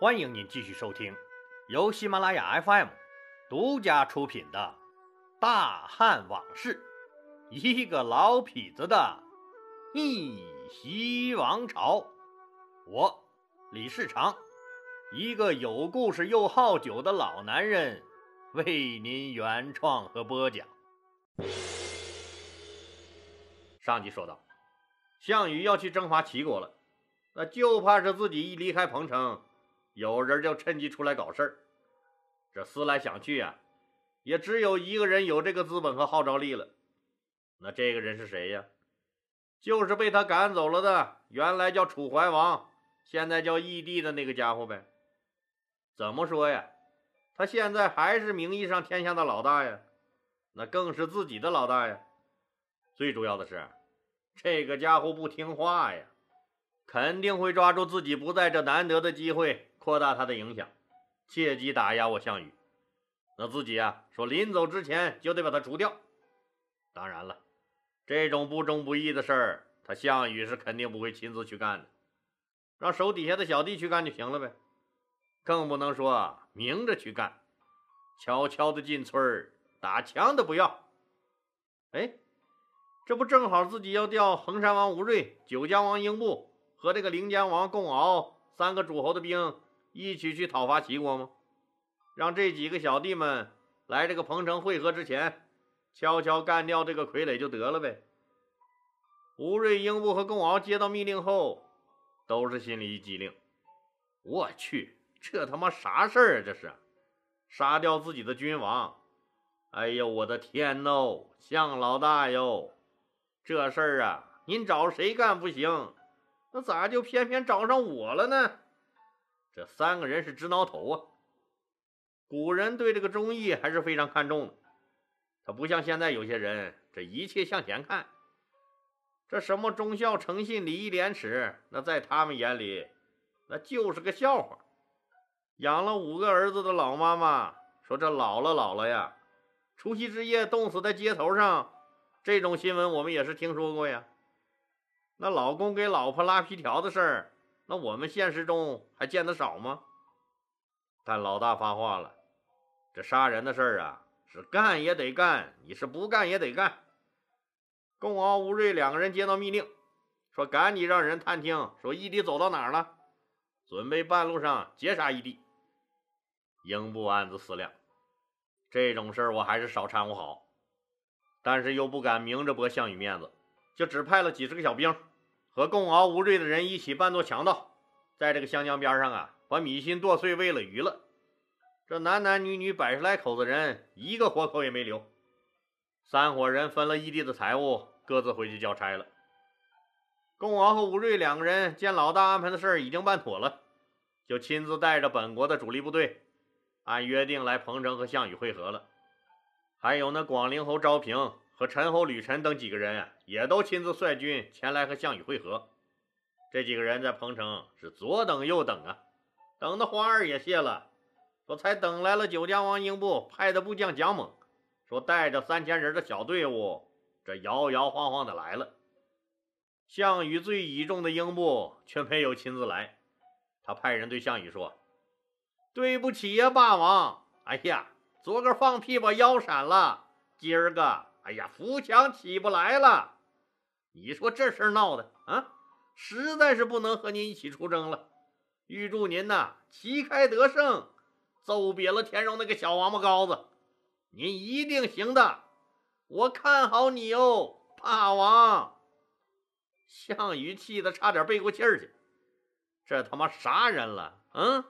欢迎您继续收听由喜马拉雅 FM 独家出品的《大汉往事》，一个老痞子的逆袭王朝。我李世长，一个有故事又好酒的老男人，为您原创和播讲。上集说到，项羽要去征伐齐国了，那就怕是自己一离开彭城，有人就趁机出来搞事儿。这思来想去啊，也只有一个人有这个资本和号召力了。那这个人是谁呀？就是被他赶走了的，原来叫楚怀王，现在叫义帝的那个家伙呗。怎么说呀？他现在还是名义上天下的老大呀，那更是自己的老大呀。最主要的是。这个家伙不听话呀，肯定会抓住自己不在这难得的机会，扩大他的影响，切机打压我项羽。那自己啊，说临走之前就得把他除掉。当然了，这种不忠不义的事儿，他项羽是肯定不会亲自去干的，让手底下的小弟去干就行了呗。更不能说明着去干，悄悄的进村儿打枪的不要。哎。这不正好自己要调衡山王吴瑞、九江王英布和这个临江王共敖三个诸侯的兵一起去讨伐齐国吗？让这几个小弟们来这个彭城会合之前，悄悄干掉这个傀儡就得了呗。吴瑞、英布和共敖接到命令后，都是心里一激灵。我去，这他妈啥事儿啊？这是杀掉自己的君王！哎呦，我的天呐，项老大哟！这事儿啊，您找谁干不行？那咋就偏偏找上我了呢？这三个人是直挠头啊！古人对这个忠义还是非常看重的，他不像现在有些人，这一切向前看。这什么忠孝诚信、礼义廉耻，那在他们眼里，那就是个笑话。养了五个儿子的老妈妈说：“这老了老了呀，除夕之夜冻死在街头上。”这种新闻我们也是听说过呀。那老公给老婆拉皮条的事儿，那我们现实中还见得少吗？但老大发话了，这杀人的事儿啊，是干也得干，你是不干也得干。共敖、吴瑞两个人接到密令，说赶紧让人探听，说义帝走到哪儿了，准备半路上截杀义帝。英布暗自思量，这种事儿我还是少掺和好。但是又不敢明着驳项羽面子，就只派了几十个小兵，和共敖、吴瑞的人一起扮作强盗，在这个湘江边上啊，把米心剁碎喂了鱼了。这男男女女百十来口子人，一个活口也没留。三伙人分了异地的财物，各自回去交差了。共敖和吴瑞两个人见老大安排的事儿已经办妥了，就亲自带着本国的主力部队，按约定来彭城和项羽会合了。还有那广陵侯昭平和陈侯吕臣等几个人呀，也都亲自率军前来和项羽会合。这几个人在彭城是左等右等啊，等的花儿也谢了，说才等来了九江王英布派的部将蒋猛，说带着三千人的小队伍，这摇摇晃晃的来了。项羽最倚重的英布却没有亲自来，他派人对项羽说：“对不起呀，霸王，哎呀。”昨个放屁把腰闪了，今儿个哎呀扶墙起不来了。你说这事儿闹的啊，实在是不能和您一起出征了。预祝您呐旗开得胜，揍瘪了田荣那个小王八羔子。您一定行的，我看好你哦，霸王。项羽气得差点背过气儿去，这他妈啥人了？嗯，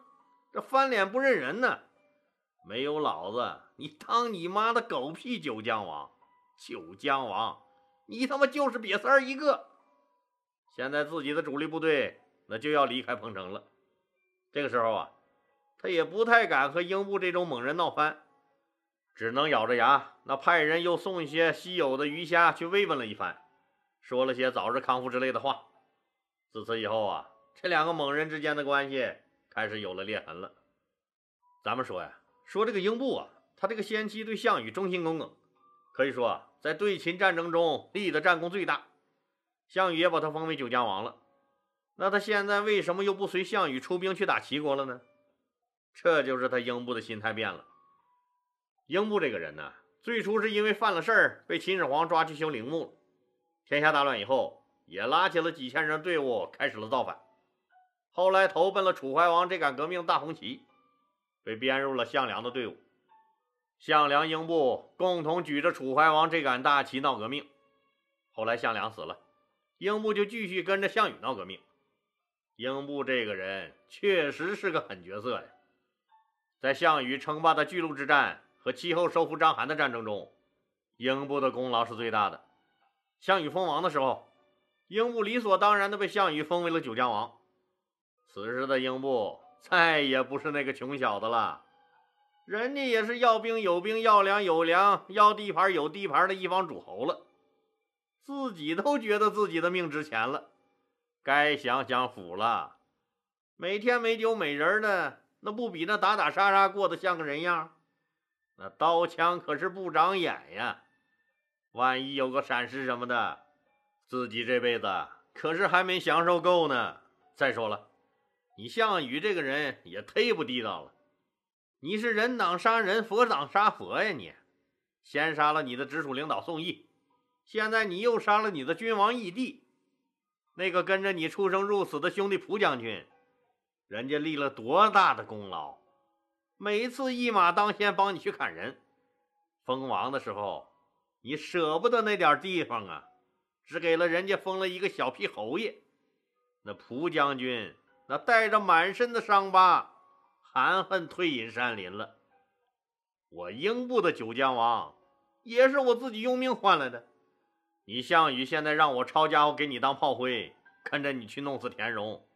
这翻脸不认人呢。没有老子，你当你妈的狗屁九江王！九江王，你他妈就是瘪三儿一个！现在自己的主力部队那就要离开彭城了。这个时候啊，他也不太敢和英布这种猛人闹翻，只能咬着牙，那派人又送一些稀有的鱼虾去慰问了一番，说了些早日康复之类的话。自此以后啊，这两个猛人之间的关系开始有了裂痕了。咱们说呀。说这个英布啊，他这个先期对项羽忠心耿耿，可以说啊在对秦战争中立的战功最大。项羽也把他封为九江王了。那他现在为什么又不随项羽出兵去打齐国了呢？这就是他英布的心态变了。英布这个人呢，最初是因为犯了事儿被秦始皇抓去修陵墓了。天下大乱以后，也拉起了几千人队伍开始了造反。后来投奔了楚怀王这杆革命大红旗，被编入了项梁的队伍。项梁、英布共同举着楚怀王这杆大旗闹革命。后来项梁死了，英布就继续跟着项羽闹革命。英布这个人确实是个狠角色呀，在项羽称霸的巨鹿之战和其后收复章邯的战争中，英布的功劳是最大的。项羽封王的时候，英布理所当然的被项羽封为了九江王。此时的英布再也不是那个穷小子了，人家也是要兵有兵，要粮有粮，要地盘有地盘的一方诸侯了，自己都觉得自己的命值钱了，该享享福了。每天没酒美人的，那不比那打打杀杀过得像个人样？那刀枪可是不长眼呀。万一有个闪失什么的，自己这辈子可是还没享受够呢。再说了，你项羽这个人也忒不地道了。你是人挡杀人，佛挡杀佛呀！你先杀了你的直属领导宋义，现在你又杀了你的君王义帝，那个跟着你出生入死的兄弟蒲将军，人家立了多大的功劳，每次一马当先帮你去砍人，封王的时候。你舍不得那点地方啊，只给了人家封了一个小屁侯爷。那蒲将军那带着满身的伤疤，含恨退隐山林了。我英布的九江王也是我自己用命换来的。你项羽现在让我抄家伙给你当炮灰，跟着你去弄死田荣。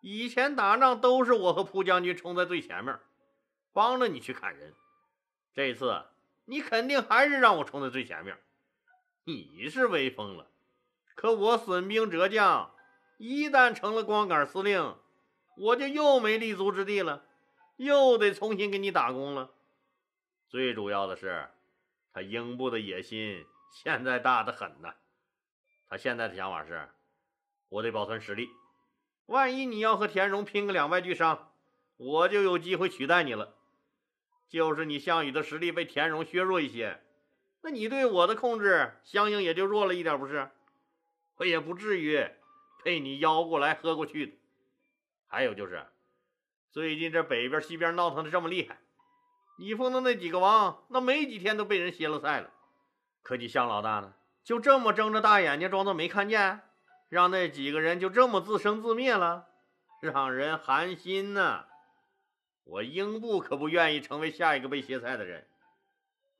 以前打仗都是我和蒲将军冲在最前面，帮着你去砍人。这次。你肯定还是让我冲在最前面，你是威风了，可我损兵折将，一旦成了光杆司令，我就又没立足之地了，又得重新给你打工了。最主要的是，他英布的野心现在大得很呐。他现在的想法是，我得保存实力，万一你要和田荣拼个两败俱伤，我就有机会取代你了。就是你项羽的实力被田荣削弱一些，那你对我的控制相应也就弱了一点，不是？我也不至于被你邀过来喝过去的。还有就是，最近这北边西边闹腾的这么厉害，你封的那几个王，那没几天都被人歇了赛了。可你项老大呢，就这么睁着大眼睛装作没看见，让那几个人就这么自生自灭了，让人寒心呐。我英布可不愿意成为下一个被歇菜的人，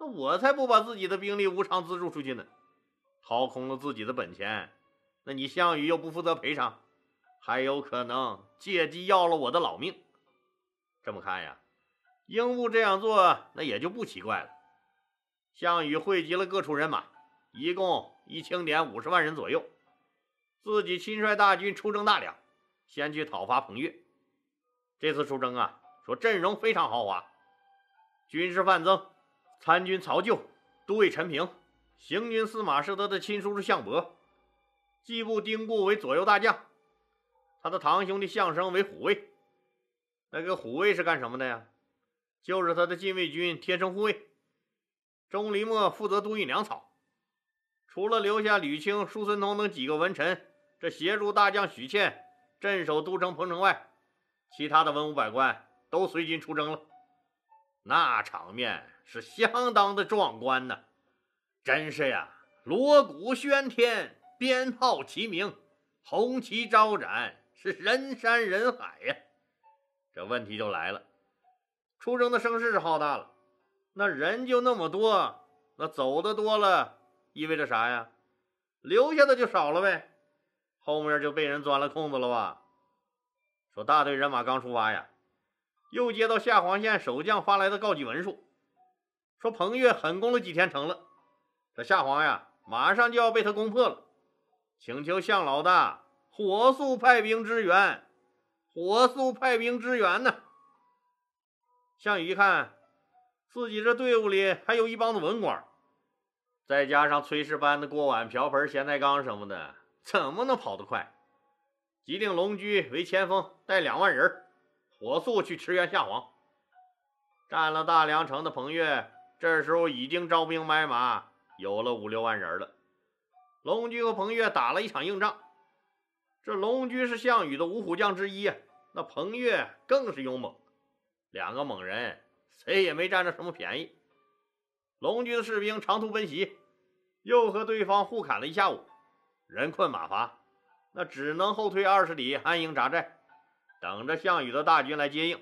那我才不把自己的兵力无偿资助出去呢。掏空了自己的本钱，那你项羽又不负责赔偿，还有可能借机要了我的老命。这么看呀，英布这样做那也就不奇怪了。项羽汇集了各处人马，一共一清点五十万人左右，自己亲率大军出征大梁，先去讨伐彭越。这次出征啊。说阵容非常豪华，军师范增、参军曹咎、都尉陈平、行军司马是他的亲叔叔项伯，季布丁固为左右大将，他的堂兄弟项生为虎卫。那个虎卫是干什么的呀？就是他的禁卫军贴身护卫。钟离墨负责督运粮草，除了留下吕青、叔孙通等几个文臣，这协助大将许倩镇守都城彭城外，其他的文武百官。都随军出征了，那场面是相当的壮观呐！真是呀，锣鼓喧天，鞭炮齐鸣，红旗招展，是人山人海呀。这问题就来了，出征的声势是浩大了，那人就那么多，那走的多了，意味着啥呀？留下的就少了呗，后面就被人钻了空子了吧？说大队人马刚出发呀。又接到下黄县守将发来的告急文书，说彭越狠攻了几天城了，这夏黄呀马上就要被他攻破了，请求项老大火速派兵支援，火速派兵支援呢。项羽一看，自己这队伍里还有一帮子文官，再加上炊事班的锅碗瓢盆、咸菜缸什么的，怎么能跑得快？急令龙驹为前锋，带两万人。火速去驰援夏皇。占了大梁城的彭越，这时候已经招兵买马，有了五六万人了。龙驹和彭越打了一场硬仗。这龙驹是项羽的五虎将之一，那彭越更是勇猛。两个猛人，谁也没占着什么便宜。龙驹的士兵长途奔袭，又和对方互砍了一下午，人困马乏，那只能后退二十里安营扎寨，等着项羽的大军来接应。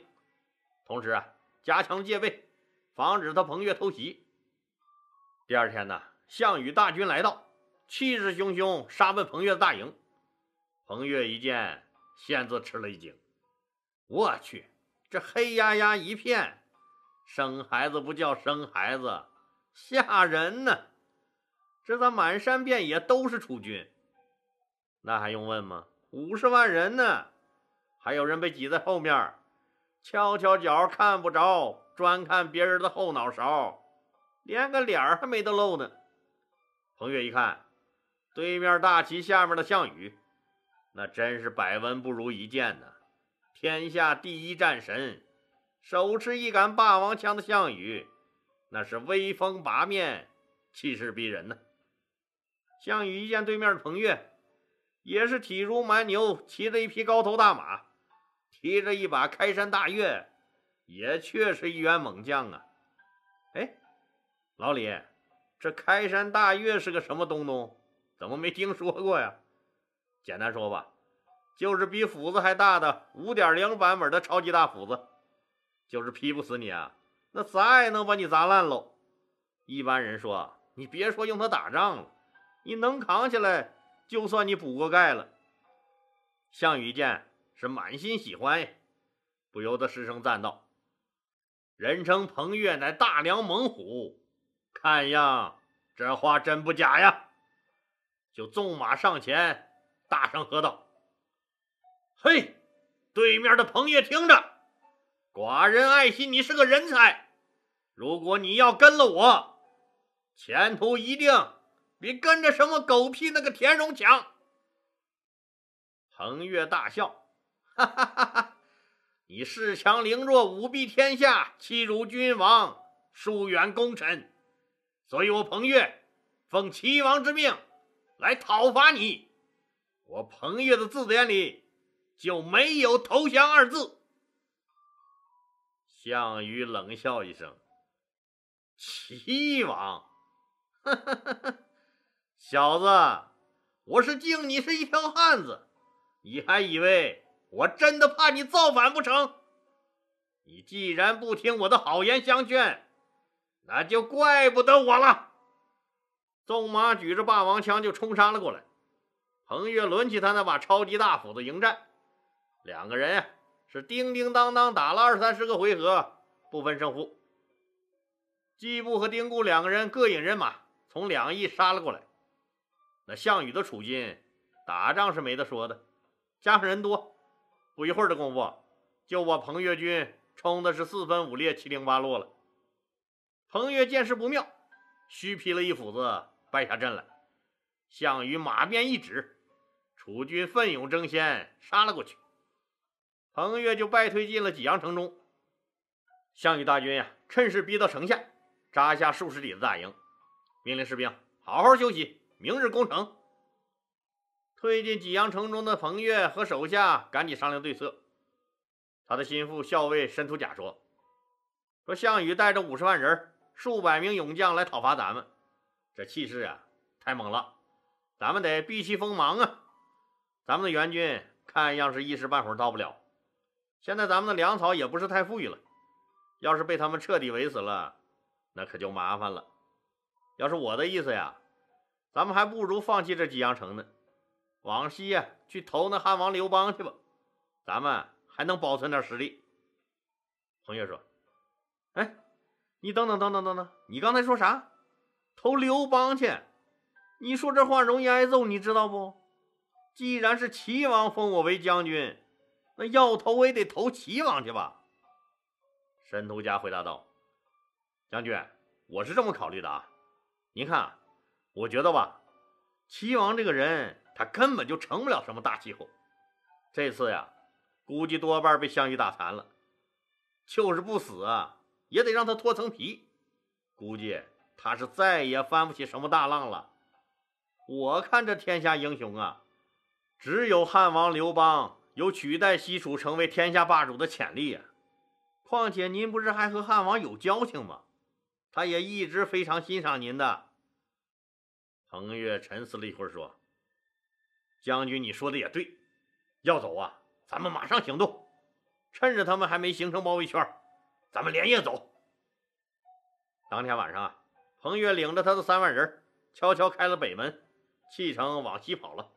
同时啊，加强戒备，防止他彭越偷袭。第二天呢，项羽大军来到。气势汹汹杀奔彭越的大营，彭越一见，先自吃了一惊。我去，这黑压压一片，生孩子不叫生孩子，吓人呢！这咋满山遍野都是楚军？那还用问吗？五十万人呢，还有人被挤在后面，翘翘脚看不着，专看别人的后脑勺，连个脸儿还没得露呢。彭越一看。对面大旗下面的项羽，那真是百闻不如一见呢！天下第一战神，手持一杆霸王枪的项羽，那是威风八面，气势逼人呢。项羽一见对面的彭越，也是体如蛮牛，骑着一匹高头大马，提着一把开山大钺，也确是一员猛将啊！哎，老李，这开山大岳是个什么东东？怎么没听说过呀？简单说吧，就是比斧子还大的五点零版本的超级大斧子，就是劈不死你啊，那砸也能把你砸烂喽。一般人说，你别说用它打仗了，你能扛起来，就算你补过钙了。项羽见是满心喜欢呀，不由得失声赞道：“人称彭越乃大梁猛虎，看样这话真不假呀。”就纵马上前，大声喝道：“嘿，对面的彭越，听着，寡人爱惜你是个人才。如果你要跟了我，前途一定比跟着什么狗屁那个田荣强。”彭越大笑：“哈哈哈哈！你恃强凌弱，舞弊天下，欺辱君王，疏远功臣，所以我彭越奉齐王之命。”来讨伐你，我彭越的字典里就没有投降二字。项羽冷笑一声：“齐王，小子，我是敬你是一条汉子，你还以为我真的怕你造反不成？你既然不听我的好言相劝，那就怪不得我了。”纵马举着霸王枪就冲杀了过来，彭越抡起他那把超级大斧子迎战，两个人呀是叮叮当当打了二三十个回合，不分胜负。季布和丁固两个人各引人马从两翼杀了过来，那项羽的楚军打仗是没得说的，加上人多，不一会儿的功夫就把彭越军冲的是四分五裂、七零八落了。彭越见势不妙，虚劈了一斧子。败下阵来，项羽马鞭一指，楚军奋勇争先，杀了过去。彭越就败退进了济阳城中。项羽大军呀，趁势逼到城下，扎下数十里的大营，命令士兵好好休息，明日攻城。退进济阳城中的彭越和手下赶紧商量对策。他的心腹校尉申屠甲说：“说项羽带着五十万人、数百名勇将来讨伐咱们。”这气势啊，太猛了！咱们得避其锋芒啊！咱们的援军看样是一时半会儿到不了。现在咱们的粮草也不是太富裕了，要是被他们彻底围死了，那可就麻烦了。要是我的意思呀，咱们还不如放弃这济阳城呢，往西呀去投那汉王刘邦去吧，咱们还能保存点实力。彭越说：“哎，你等等等等等等，你刚才说啥？”投刘邦去？你说这话容易挨揍，你知道不？既然是齐王封我为将军，那要投我也得投齐王去吧？申屠家回答道：“将军，我是这么考虑的啊。您看，我觉得吧，齐王这个人他根本就成不了什么大气候。这次呀，估计多半被项羽打残了。就是不死啊，也得让他脱层皮。估计他是再也翻不起什么大浪了。我看这天下英雄啊，只有汉王刘邦有取代西楚成为天下霸主的潜力呀。况且您不是还和汉王有交情吗？他也一直非常欣赏您的。彭越沉思了一会儿，说：“将军，你说的也对，要走啊，咱们马上行动，趁着他们还没形成包围圈，咱们连夜走。”当天晚上啊，彭越领着他的三万人，悄悄开了北门，弃城往西跑了。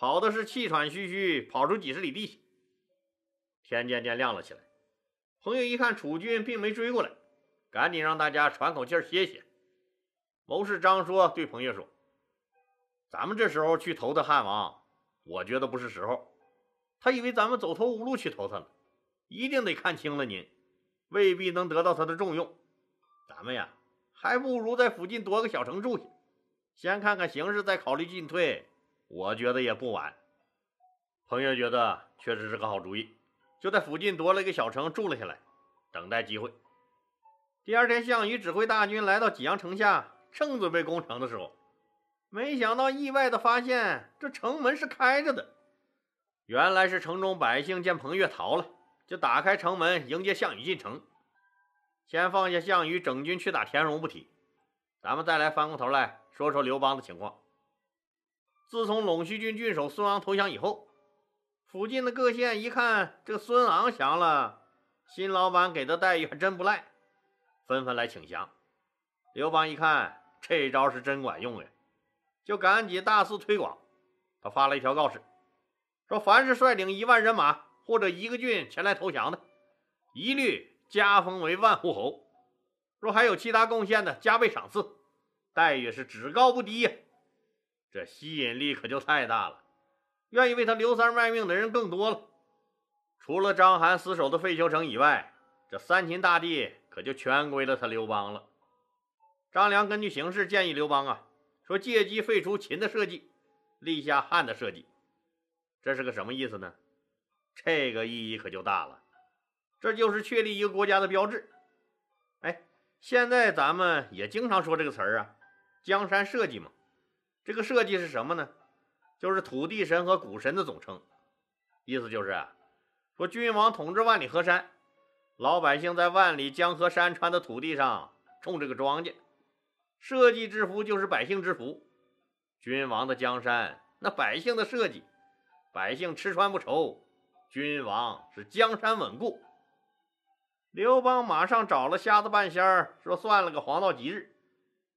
跑的是气喘吁吁，跑出几十里地去。天渐渐亮了起来，彭越一看楚军并没追过来，赶紧让大家喘口气歇歇。谋士张说：“对彭越说，咱们这时候去投的汉王，我觉得不是时候。他以为咱们走投无路去投他了，一定得看清了您，未必能得到他的重用。咱们呀，还不如在附近夺个小城住下，先看看形势，再考虑进退。我觉得也不晚。”彭越觉得确实是个好主意，就在附近夺了一个小城住了下来，等待机会。第二天，项羽指挥大军来到济阳城下。正准备攻城的时候，没想到意外的发现这城门是开着的。原来是城中百姓见彭越逃了，就打开城门迎接项羽进城。先放下项羽整军去打田荣不提，咱们再来翻过头来说说刘邦的情况。自从陇西郡郡守孙昂投降以后，附近的各县一看这孙昂降了，新老板给的待遇还真不赖，纷纷来请降。刘邦一看。这招是真管用呀，就赶紧大肆推广。他发了一条告示，说：凡是率领一万人马或者一个郡前来投降的，一律加封为万户侯；若还有其他贡献的，加倍赏赐，待遇是只高不低呀。这吸引力可就太大了，愿意为他刘三卖命的人更多了。除了章邯死守的废丘城以外，这三秦大地可就全归了他刘邦了。张良根据形势建议刘邦啊，说借机废除秦的设计，立下汉的设计。这是个什么意思呢？这个意义可就大了，这就是确立一个国家的标志。哎，现在咱们也经常说这个词儿啊，江山社稷嘛。这个社稷是什么呢？就是土地神和谷神的总称。意思就是，说君王统治万里河山，老百姓在万里江河山川的土地上种这个庄稼。社稷之福就是百姓之福，君王的江山，那百姓的社稷，百姓吃穿不愁，君王是江山稳固。刘邦马上找了瞎子半仙儿，说算了个黄道吉日，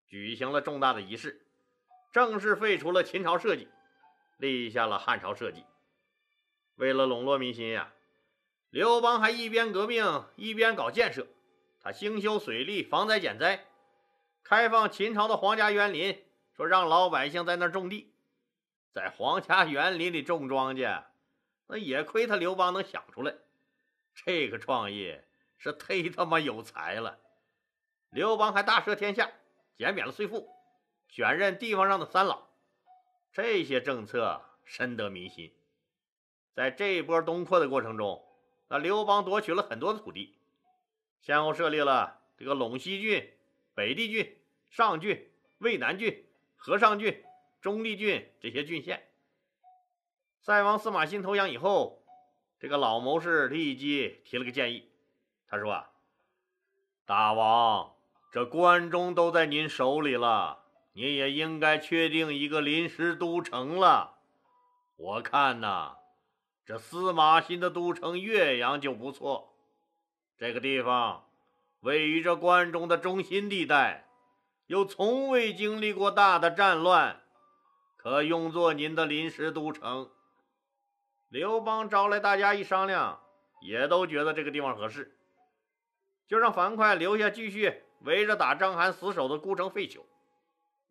举行了重大的仪式，正式废除了秦朝社稷，立下了汉朝社稷。为了笼络民心呀，刘邦还一边革命一边搞建设，他兴修水利，防灾减灾。开放秦朝的皇家园林，说让老百姓在那儿种地，在皇家园林里种庄稼，那也亏他刘邦能想出来。这个创意是忒他妈有才了。刘邦还大赦天下，减免了税赋，选任地方上的三老，这些政策深得民心。在这一波东扩的过程中，那刘邦夺取了很多的土地，先后设立了这个陇西郡。北地郡、上郡、渭南郡、河上郡、中立郡这些郡县，塞王司马欣投降以后，这个老谋士立即提了个建议。他说：“啊，大王，这关中都在您手里了，你也应该确定一个临时都城了。我看呐，这司马欣的都城岳阳就不错，这个地方。”位于这关中的中心地带，又从未经历过大的战乱，可用作您的临时都城。刘邦招来大家一商量，也都觉得这个地方合适，就让樊哙留下继续围着打章邯死守的孤城废丘，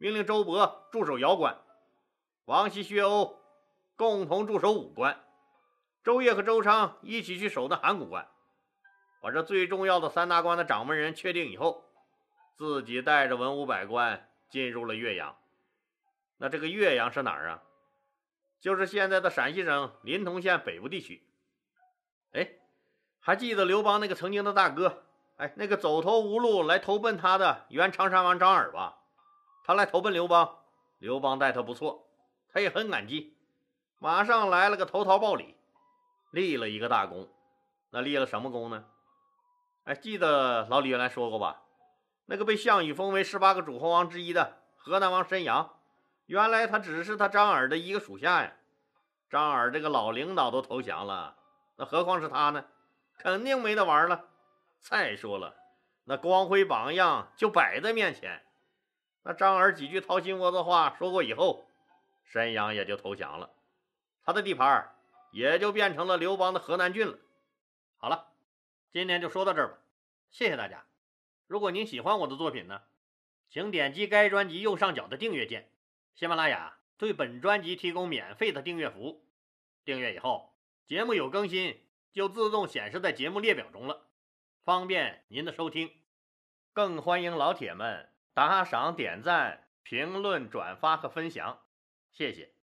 命令周勃驻守姚关，王熙、薛欧共同驻守武关，周夜和周昌一起去守那函谷关。把这最重要的三大关的掌门人确定以后，自己带着文武百官进入了岳阳。那这个岳阳是哪儿啊？就是现在的陕西省临潼县北部地区。哎，还记得刘邦那个曾经的大哥，哎，那个走投无路来投奔他的原长沙王张耳吧？他来投奔刘邦，刘邦待他不错，他也很感激，马上来了个投桃报李，立了一个大功。那立了什么功呢？哎，记得老李原来说过吧？那个被项羽封为十八个诸侯王之一的河南王申阳，原来他只是他张耳的一个属下呀。张耳这个老领导都投降了，那何况是他呢？肯定没得玩了。再说了，那光辉榜样就摆在面前。那张耳几句掏心窝子话说过以后，申阳也就投降了，他的地盘也就变成了刘邦的河南郡了。好了，今天就说到这儿吧，谢谢大家。如果您喜欢我的作品呢，请点击该专辑右上角的订阅键。喜马拉雅对本专辑提供免费的订阅服务，订阅以后，节目有更新就自动显示在节目列表中了，方便您的收听。更欢迎老铁们打赏、点赞、评论、转发和分享，谢谢。